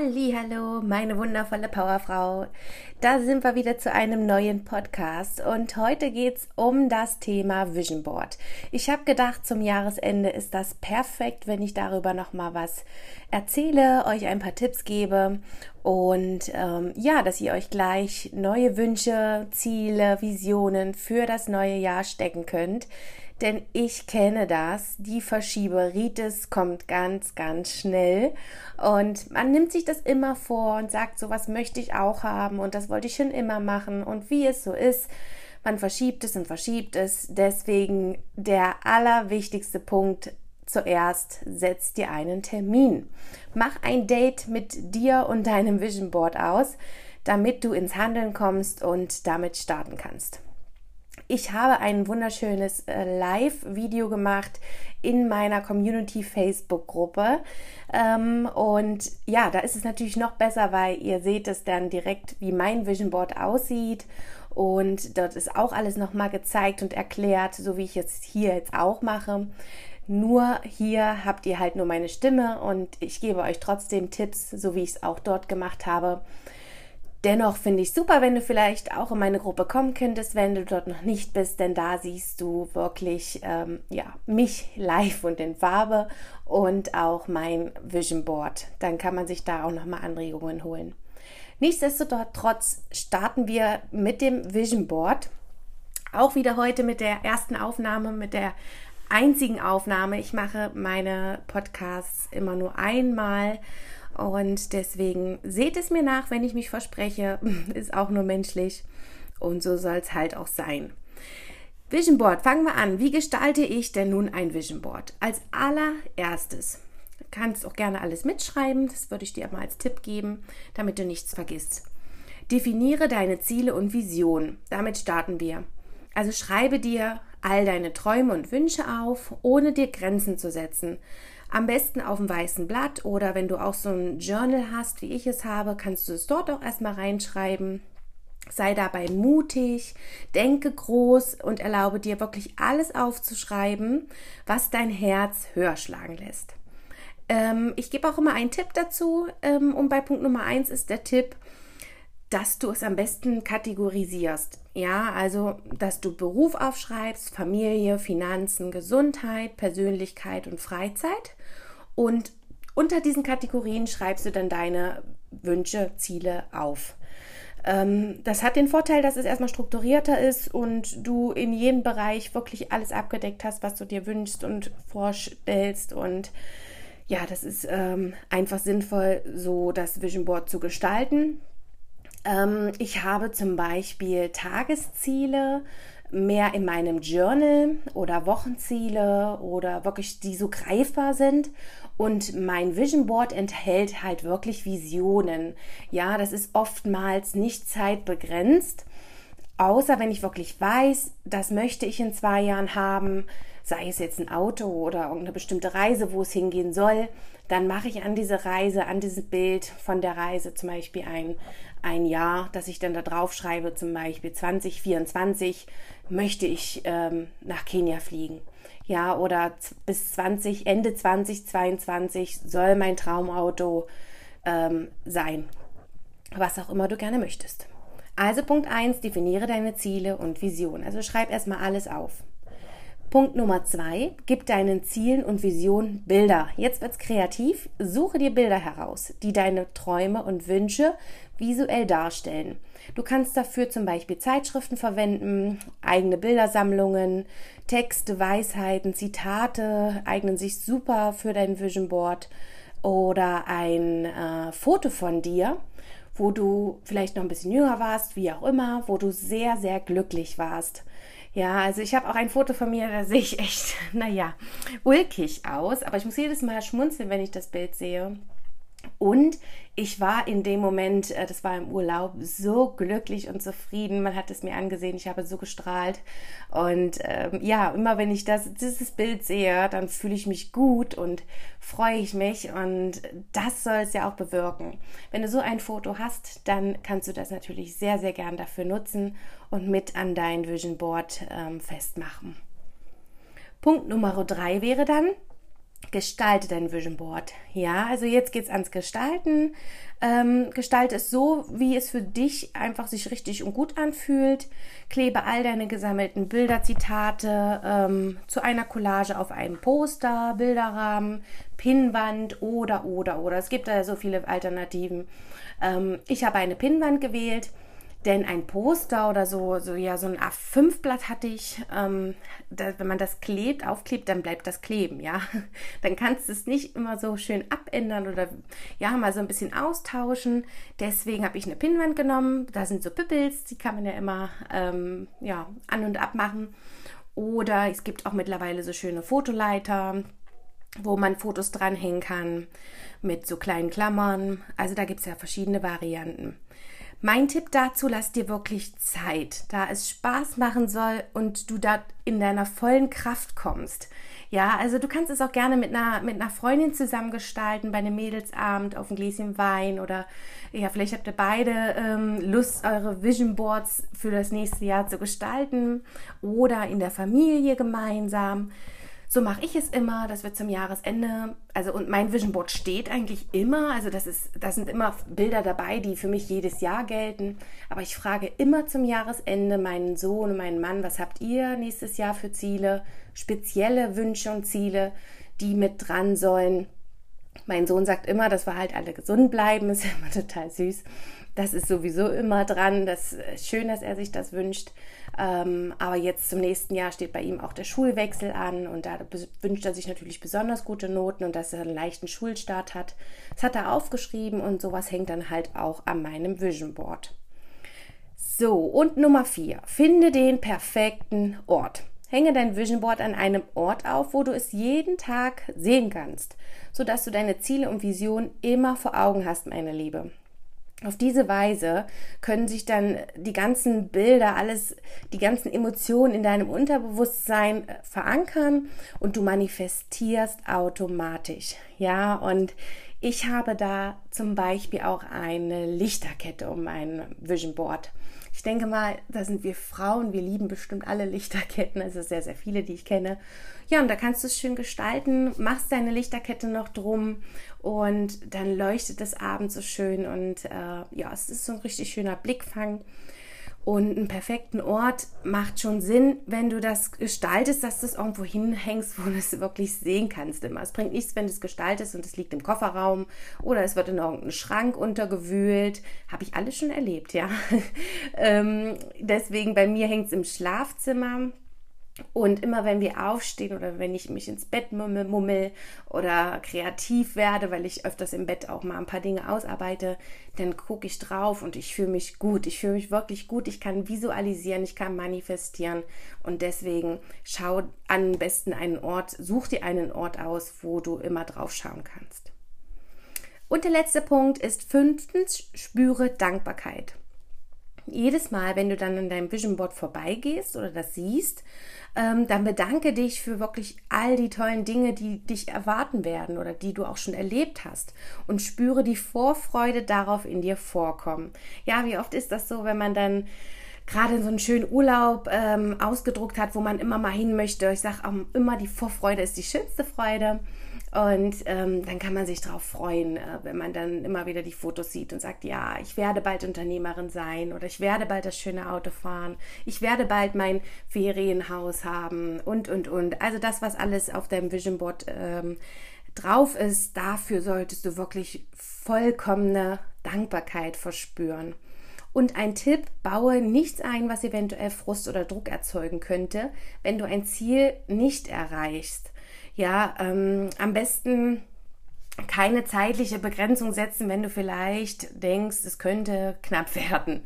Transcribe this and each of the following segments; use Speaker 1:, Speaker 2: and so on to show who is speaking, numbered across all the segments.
Speaker 1: Hallo, meine wundervolle Powerfrau. Da sind wir wieder zu einem neuen Podcast und heute geht's um das Thema Vision Board. Ich habe gedacht, zum Jahresende ist das perfekt, wenn ich darüber noch mal was erzähle, euch ein paar Tipps gebe und ähm, ja, dass ihr euch gleich neue Wünsche, Ziele, Visionen für das neue Jahr stecken könnt denn ich kenne das. Die Verschieberitis kommt ganz, ganz schnell und man nimmt sich das immer vor und sagt, so was möchte ich auch haben und das wollte ich schon immer machen und wie es so ist. Man verschiebt es und verschiebt es. Deswegen der allerwichtigste Punkt zuerst setz dir einen Termin. Mach ein Date mit dir und deinem Vision Board aus, damit du ins Handeln kommst und damit starten kannst. Ich habe ein wunderschönes äh, Live-Video gemacht in meiner Community Facebook-Gruppe. Ähm, und ja, da ist es natürlich noch besser, weil ihr seht es dann direkt, wie mein Vision Board aussieht. Und dort ist auch alles nochmal gezeigt und erklärt, so wie ich es hier jetzt auch mache. Nur hier habt ihr halt nur meine Stimme und ich gebe euch trotzdem Tipps, so wie ich es auch dort gemacht habe. Dennoch finde ich super, wenn du vielleicht auch in meine Gruppe kommen könntest, wenn du dort noch nicht bist, denn da siehst du wirklich ähm, ja, mich live und in Farbe und auch mein Vision Board. Dann kann man sich da auch nochmal Anregungen holen. Nichtsdestotrotz starten wir mit dem Vision Board. Auch wieder heute mit der ersten Aufnahme, mit der einzigen Aufnahme. Ich mache meine Podcasts immer nur einmal und deswegen seht es mir nach, wenn ich mich verspreche. Ist auch nur menschlich. Und so soll es halt auch sein. Vision Board, fangen wir an. Wie gestalte ich denn nun ein Vision Board? Als allererstes kannst auch gerne alles mitschreiben. Das würde ich dir mal als Tipp geben, damit du nichts vergisst. Definiere deine Ziele und Visionen. Damit starten wir. Also schreibe dir all deine Träume und Wünsche auf, ohne dir Grenzen zu setzen. Am besten auf dem weißen Blatt oder wenn du auch so ein Journal hast, wie ich es habe, kannst du es dort auch erstmal reinschreiben. Sei dabei mutig, denke groß und erlaube dir wirklich alles aufzuschreiben, was dein Herz höher schlagen lässt. Ähm, ich gebe auch immer einen Tipp dazu ähm, und bei Punkt Nummer eins ist der Tipp, dass du es am besten kategorisierst. Ja, also, dass du Beruf aufschreibst, Familie, Finanzen, Gesundheit, Persönlichkeit und Freizeit. Und unter diesen Kategorien schreibst du dann deine Wünsche, Ziele auf. Ähm, das hat den Vorteil, dass es erstmal strukturierter ist und du in jedem Bereich wirklich alles abgedeckt hast, was du dir wünschst und vorstellst. Und ja, das ist ähm, einfach sinnvoll, so das Vision Board zu gestalten. Ähm, ich habe zum Beispiel Tagesziele mehr in meinem Journal oder Wochenziele oder wirklich die so greifbar sind. Und mein Vision Board enthält halt wirklich Visionen. Ja, das ist oftmals nicht zeitbegrenzt. Außer wenn ich wirklich weiß, das möchte ich in zwei Jahren haben, sei es jetzt ein Auto oder irgendeine bestimmte Reise, wo es hingehen soll, dann mache ich an diese Reise, an dieses Bild von der Reise zum Beispiel ein, ein Jahr, dass ich dann da drauf schreibe, zum Beispiel 2024 möchte ich ähm, nach Kenia fliegen. Ja, oder bis 20, Ende 2022 soll mein Traumauto ähm, sein. Was auch immer du gerne möchtest. Also Punkt 1, definiere deine Ziele und Vision. Also schreib erstmal alles auf. Punkt Nummer zwei, gib deinen Zielen und Visionen Bilder. Jetzt wird's kreativ. Suche dir Bilder heraus, die deine Träume und Wünsche visuell darstellen. Du kannst dafür zum Beispiel Zeitschriften verwenden, eigene Bildersammlungen, Texte, Weisheiten, Zitate eignen sich super für dein Vision Board oder ein äh, Foto von dir, wo du vielleicht noch ein bisschen jünger warst, wie auch immer, wo du sehr, sehr glücklich warst. Ja, also ich habe auch ein Foto von mir, da sehe ich echt, naja, ulkig aus. Aber ich muss jedes Mal schmunzeln, wenn ich das Bild sehe. Und ich war in dem Moment, äh, das war im Urlaub, so glücklich und zufrieden. Man hat es mir angesehen, ich habe so gestrahlt. Und ähm, ja, immer wenn ich das, dieses Bild sehe, dann fühle ich mich gut und freue ich mich. Und das soll es ja auch bewirken. Wenn du so ein Foto hast, dann kannst du das natürlich sehr, sehr gern dafür nutzen und mit an dein Vision Board ähm, festmachen. Punkt Nummer drei wäre dann, gestalte dein Vision Board. Ja, also jetzt geht's ans Gestalten. Ähm, gestalte es so, wie es für dich einfach sich richtig und gut anfühlt. Klebe all deine gesammelten Bilder, Zitate ähm, zu einer Collage auf einem Poster, Bilderrahmen, Pinnwand oder, oder, oder. Es gibt da so viele Alternativen. Ähm, ich habe eine Pinnwand gewählt denn ein Poster oder so, so ja, so ein A5-Blatt hatte ich, ähm, da, wenn man das klebt, aufklebt, dann bleibt das kleben, ja. Dann kannst du es nicht immer so schön abändern oder ja, mal so ein bisschen austauschen. Deswegen habe ich eine Pinnwand genommen. Da sind so Pippels, die kann man ja immer ähm, ja, an und ab machen. Oder es gibt auch mittlerweile so schöne Fotoleiter, wo man Fotos dranhängen kann mit so kleinen Klammern. Also da gibt es ja verschiedene Varianten. Mein Tipp dazu, lass dir wirklich Zeit, da es Spaß machen soll und du da in deiner vollen Kraft kommst. Ja, also du kannst es auch gerne mit einer, mit einer Freundin zusammen gestalten, bei einem Mädelsabend auf ein Gläschen Wein oder ja, vielleicht habt ihr beide ähm, Lust, eure Vision Boards für das nächste Jahr zu gestalten oder in der Familie gemeinsam. So mache ich es immer, dass wir zum Jahresende, also und mein Vision Board steht eigentlich immer, also das ist, da sind immer Bilder dabei, die für mich jedes Jahr gelten. Aber ich frage immer zum Jahresende meinen Sohn und meinen Mann, was habt ihr nächstes Jahr für Ziele, spezielle Wünsche und Ziele, die mit dran sollen. Mein Sohn sagt immer, dass wir halt alle gesund bleiben, ist immer total süß. Das ist sowieso immer dran. Das ist schön, dass er sich das wünscht. Ähm, aber jetzt zum nächsten Jahr steht bei ihm auch der Schulwechsel an und da wünscht er sich natürlich besonders gute Noten und dass er einen leichten Schulstart hat. Das hat er aufgeschrieben und sowas hängt dann halt auch an meinem Vision Board. So, und Nummer vier. Finde den perfekten Ort. Hänge dein Vision Board an einem Ort auf, wo du es jeden Tag sehen kannst, sodass du deine Ziele und Visionen immer vor Augen hast, meine Liebe. Auf diese Weise können sich dann die ganzen Bilder, alles, die ganzen Emotionen in deinem Unterbewusstsein äh, verankern und du manifestierst automatisch. Ja, und ich habe da zum Beispiel auch eine Lichterkette um mein Vision Board. Ich denke mal, da sind wir Frauen, wir lieben bestimmt alle Lichterketten, also sehr, sehr viele, die ich kenne. Ja, und da kannst du es schön gestalten, machst deine Lichterkette noch drum und dann leuchtet es abends so schön und äh, ja, es ist so ein richtig schöner Blickfang. Und einen perfekten Ort macht schon Sinn, wenn du das gestaltest, dass du es irgendwo hinhängst, wo du es wirklich sehen kannst immer. Es bringt nichts, wenn du es gestaltest und es liegt im Kofferraum oder es wird in irgendeinen Schrank untergewühlt. Habe ich alles schon erlebt, ja. ähm, deswegen bei mir hängt es im Schlafzimmer und immer wenn wir aufstehen oder wenn ich mich ins Bett mummel, mummel, oder kreativ werde, weil ich öfters im Bett auch mal ein paar Dinge ausarbeite, dann gucke ich drauf und ich fühle mich gut. Ich fühle mich wirklich gut. Ich kann visualisieren, ich kann manifestieren. Und deswegen schau am besten einen Ort, such dir einen Ort aus, wo du immer drauf schauen kannst. Und der letzte Punkt ist fünftens, spüre Dankbarkeit jedes Mal, wenn du dann an deinem Vision Board vorbeigehst oder das siehst, ähm, dann bedanke dich für wirklich all die tollen Dinge, die dich erwarten werden oder die du auch schon erlebt hast und spüre die Vorfreude darauf in dir vorkommen. Ja, wie oft ist das so, wenn man dann gerade so einen schönen Urlaub ähm, ausgedruckt hat, wo man immer mal hin möchte. Ich sage auch immer, die Vorfreude ist die schönste Freude. Und ähm, dann kann man sich darauf freuen, äh, wenn man dann immer wieder die Fotos sieht und sagt, ja, ich werde bald Unternehmerin sein oder ich werde bald das schöne Auto fahren, ich werde bald mein Ferienhaus haben und, und, und. Also das, was alles auf deinem Vision Board ähm, drauf ist, dafür solltest du wirklich vollkommene Dankbarkeit verspüren. Und ein Tipp, baue nichts ein, was eventuell Frust oder Druck erzeugen könnte, wenn du ein Ziel nicht erreichst ja, ähm, am besten keine zeitliche Begrenzung setzen, wenn du vielleicht denkst, es könnte knapp werden.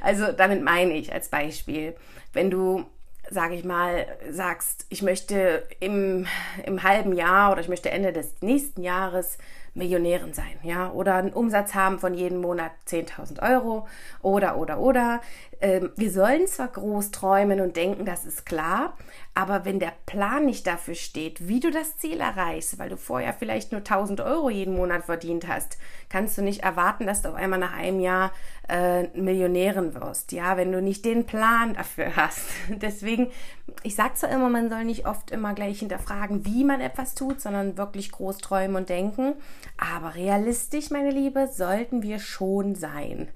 Speaker 1: Also damit meine ich als Beispiel, wenn du sage ich mal, sagst, ich möchte im, im halben Jahr oder ich möchte Ende des nächsten Jahres Millionärin sein, ja, oder einen Umsatz haben von jeden Monat 10.000 Euro oder, oder, oder. Ähm, wir sollen zwar groß träumen und denken, das ist klar, aber wenn der Plan nicht dafür steht, wie du das Ziel erreichst, weil du vorher vielleicht nur 1000 Euro jeden Monat verdient hast, kannst du nicht erwarten, dass du auf einmal nach einem Jahr äh, Millionärin wirst, ja, wenn du nicht den Plan dafür hast. Deswegen, ich sage zwar immer, man soll nicht oft immer gleich hinterfragen, wie man etwas tut, sondern wirklich groß träumen und denken. Aber realistisch, meine Liebe, sollten wir schon sein.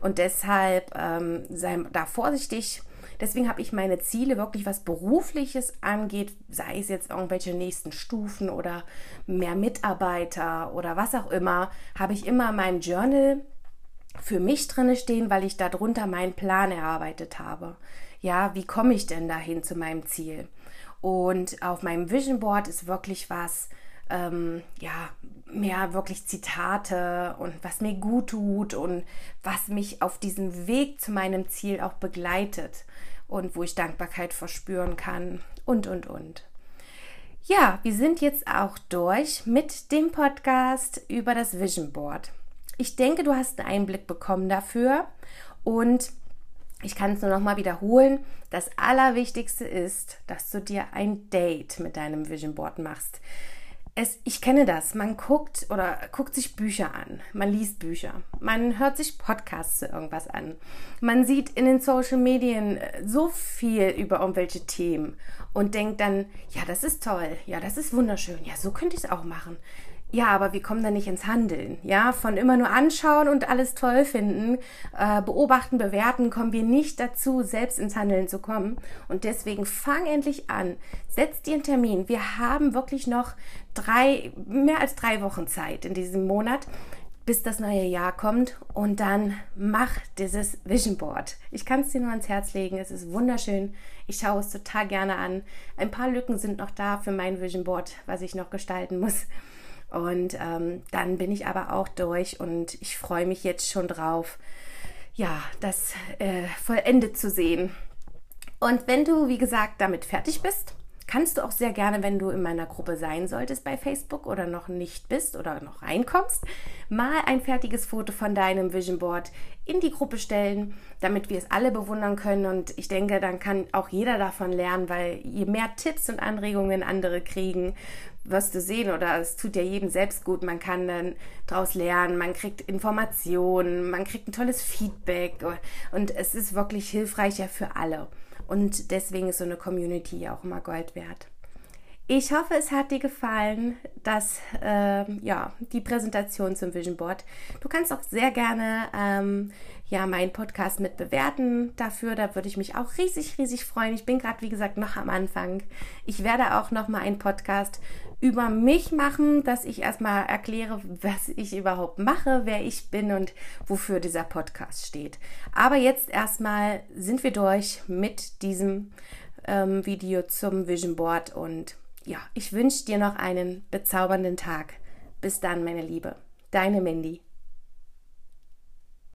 Speaker 1: Und deshalb ähm, sei da vorsichtig Deswegen habe ich meine Ziele wirklich, was berufliches angeht, sei es jetzt irgendwelche nächsten Stufen oder mehr Mitarbeiter oder was auch immer, habe ich immer in meinem Journal für mich drinne stehen, weil ich darunter meinen Plan erarbeitet habe. Ja, wie komme ich denn dahin zu meinem Ziel? Und auf meinem Vision Board ist wirklich was, ähm, ja, mehr wirklich Zitate und was mir gut tut und was mich auf diesem Weg zu meinem Ziel auch begleitet und wo ich Dankbarkeit verspüren kann und, und, und. Ja, wir sind jetzt auch durch mit dem Podcast über das Vision Board. Ich denke, du hast einen Einblick bekommen dafür und ich kann es nur noch mal wiederholen. Das Allerwichtigste ist, dass du dir ein Date mit deinem Vision Board machst es, ich kenne das. Man guckt oder guckt sich Bücher an. Man liest Bücher. Man hört sich Podcasts zu irgendwas an. Man sieht in den Social Medien äh, so viel über irgendwelche Themen und denkt dann, ja, das ist toll. Ja, das ist wunderschön. Ja, so könnte ich es auch machen. Ja, aber wir kommen da nicht ins Handeln. Ja, von immer nur anschauen und alles toll finden, äh, beobachten, bewerten, kommen wir nicht dazu, selbst ins Handeln zu kommen. Und deswegen fang endlich an. Setz dir einen Termin. Wir haben wirklich noch drei, mehr als drei Wochen Zeit in diesem Monat bis das neue Jahr kommt und dann mach dieses Vision Board. Ich kann es dir nur ans Herz legen. Es ist wunderschön. Ich schaue es total gerne an. Ein paar Lücken sind noch da für mein Vision Board, was ich noch gestalten muss. Und ähm, dann bin ich aber auch durch und ich freue mich jetzt schon drauf, ja, das äh, vollendet zu sehen. Und wenn du, wie gesagt, damit fertig bist, kannst du auch sehr gerne, wenn du in meiner Gruppe sein solltest bei Facebook oder noch nicht bist oder noch reinkommst, mal ein fertiges Foto von deinem Vision Board in die Gruppe stellen, damit wir es alle bewundern können. Und ich denke, dann kann auch jeder davon lernen, weil je mehr Tipps und Anregungen andere kriegen, wirst du sehen oder es tut ja jedem selbst gut. Man kann dann daraus lernen, man kriegt Informationen, man kriegt ein tolles Feedback und es ist wirklich hilfreicher für alle. Und deswegen ist so eine Community ja auch immer Gold wert. Ich hoffe, es hat dir gefallen, dass äh, ja die Präsentation zum Vision Board. Du kannst auch sehr gerne ähm, ja meinen Podcast mit bewerten dafür. Da würde ich mich auch riesig, riesig freuen. Ich bin gerade wie gesagt noch am Anfang. Ich werde auch noch mal einen Podcast über mich machen, dass ich erstmal erkläre, was ich überhaupt mache, wer ich bin und wofür dieser Podcast steht. Aber jetzt erstmal sind wir durch mit diesem ähm, Video zum Vision Board und ja, ich wünsche dir noch einen bezaubernden Tag. Bis dann, meine Liebe. Deine Mandy.